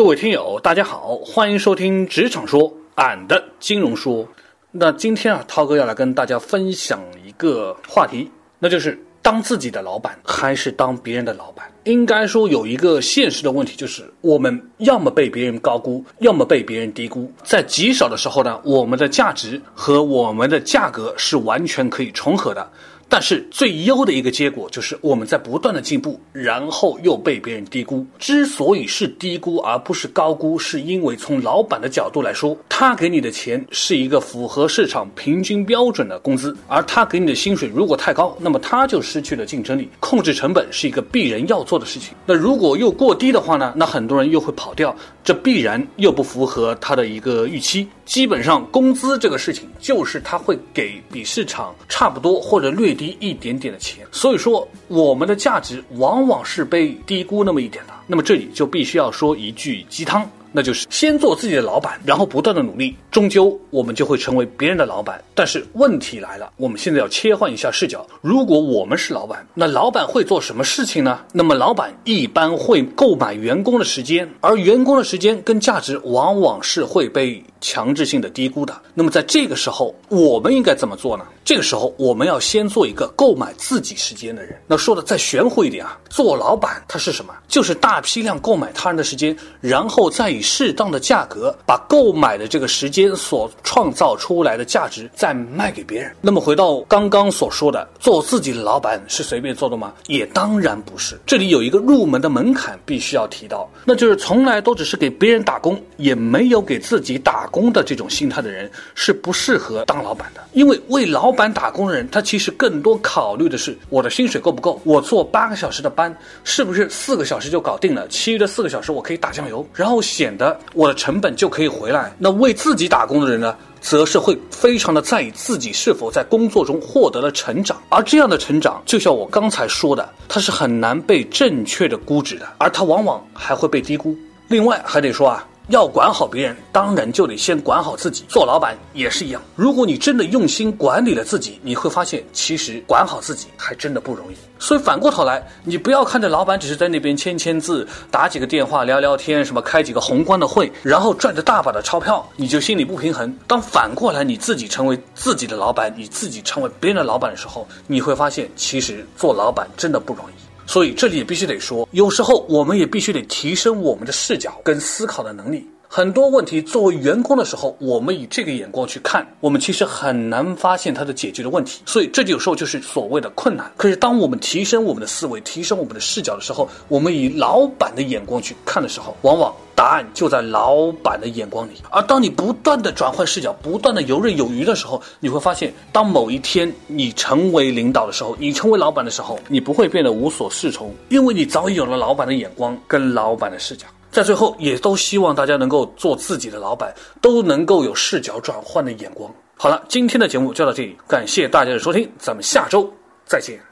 各位听友，大家好，欢迎收听《职场说》，俺的金融说。那今天啊，涛哥要来跟大家分享一个话题，那就是当自己的老板还是当别人的老板。应该说有一个现实的问题，就是我们要么被别人高估，要么被别人低估。在极少的时候呢，我们的价值和我们的价格是完全可以重合的。但是最优的一个结果就是我们在不断的进步，然后又被别人低估。之所以是低估而不是高估，是因为从老板的角度来说，他给你的钱是一个符合市场平均标准的工资，而他给你的薪水如果太高，那么他就失去了竞争力。控制成本是一个必然要做的事情。那如果又过低的话呢？那很多人又会跑掉，这必然又不符合他的一个预期。基本上，工资这个事情就是他会给比市场差不多或者略。低一点点的钱，所以说我们的价值往往是被低估那么一点的。那么这里就必须要说一句鸡汤。那就是先做自己的老板，然后不断的努力，终究我们就会成为别人的老板。但是问题来了，我们现在要切换一下视角。如果我们是老板，那老板会做什么事情呢？那么老板一般会购买员工的时间，而员工的时间跟价值往往是会被强制性的低估的。那么在这个时候，我们应该怎么做呢？这个时候，我们要先做一个购买自己时间的人。那说的再玄乎一点啊，做老板他是什么？就是大批量购买他人的时间，然后再以适当的价格把购买的这个时间所创造出来的价值再卖给别人。那么回到刚刚所说的，做自己的老板是随便做的吗？也当然不是。这里有一个入门的门槛必须要提到，那就是从来都只是给别人打工，也没有给自己打工的这种心态的人是不适合当老板的。因为为老板打工的人，他其实更多考虑的是我的薪水够不够，我做八个小时的班是不是四个小时就搞定了，其余的四个小时我可以打酱油，然后显。得我的成本就可以回来。那为自己打工的人呢，则是会非常的在意自己是否在工作中获得了成长。而这样的成长，就像我刚才说的，它是很难被正确的估值的，而它往往还会被低估。另外还得说啊。要管好别人，当然就得先管好自己。做老板也是一样，如果你真的用心管理了自己，你会发现，其实管好自己还真的不容易。所以反过头来，你不要看着老板只是在那边签签字、打几个电话、聊聊天，什么开几个宏观的会，然后赚着大把的钞票，你就心里不平衡。当反过来你自己成为自己的老板，你自己成为别人的老板的时候，你会发现，其实做老板真的不容易。所以这里也必须得说，有时候我们也必须得提升我们的视角跟思考的能力。很多问题作为员工的时候，我们以这个眼光去看，我们其实很难发现它的解决的问题。所以这就有时候就是所谓的困难。可是当我们提升我们的思维，提升我们的视角的时候，我们以老板的眼光去看的时候，往往答案就在老板的眼光里。而当你不断的转换视角，不断的游刃有余的时候，你会发现，当某一天你成为领导的时候，你成为老板的时候，你不会变得无所适从，因为你早已有了老板的眼光跟老板的视角。在最后，也都希望大家能够做自己的老板，都能够有视角转换的眼光。好了，今天的节目就到这里，感谢大家的收听，咱们下周再见。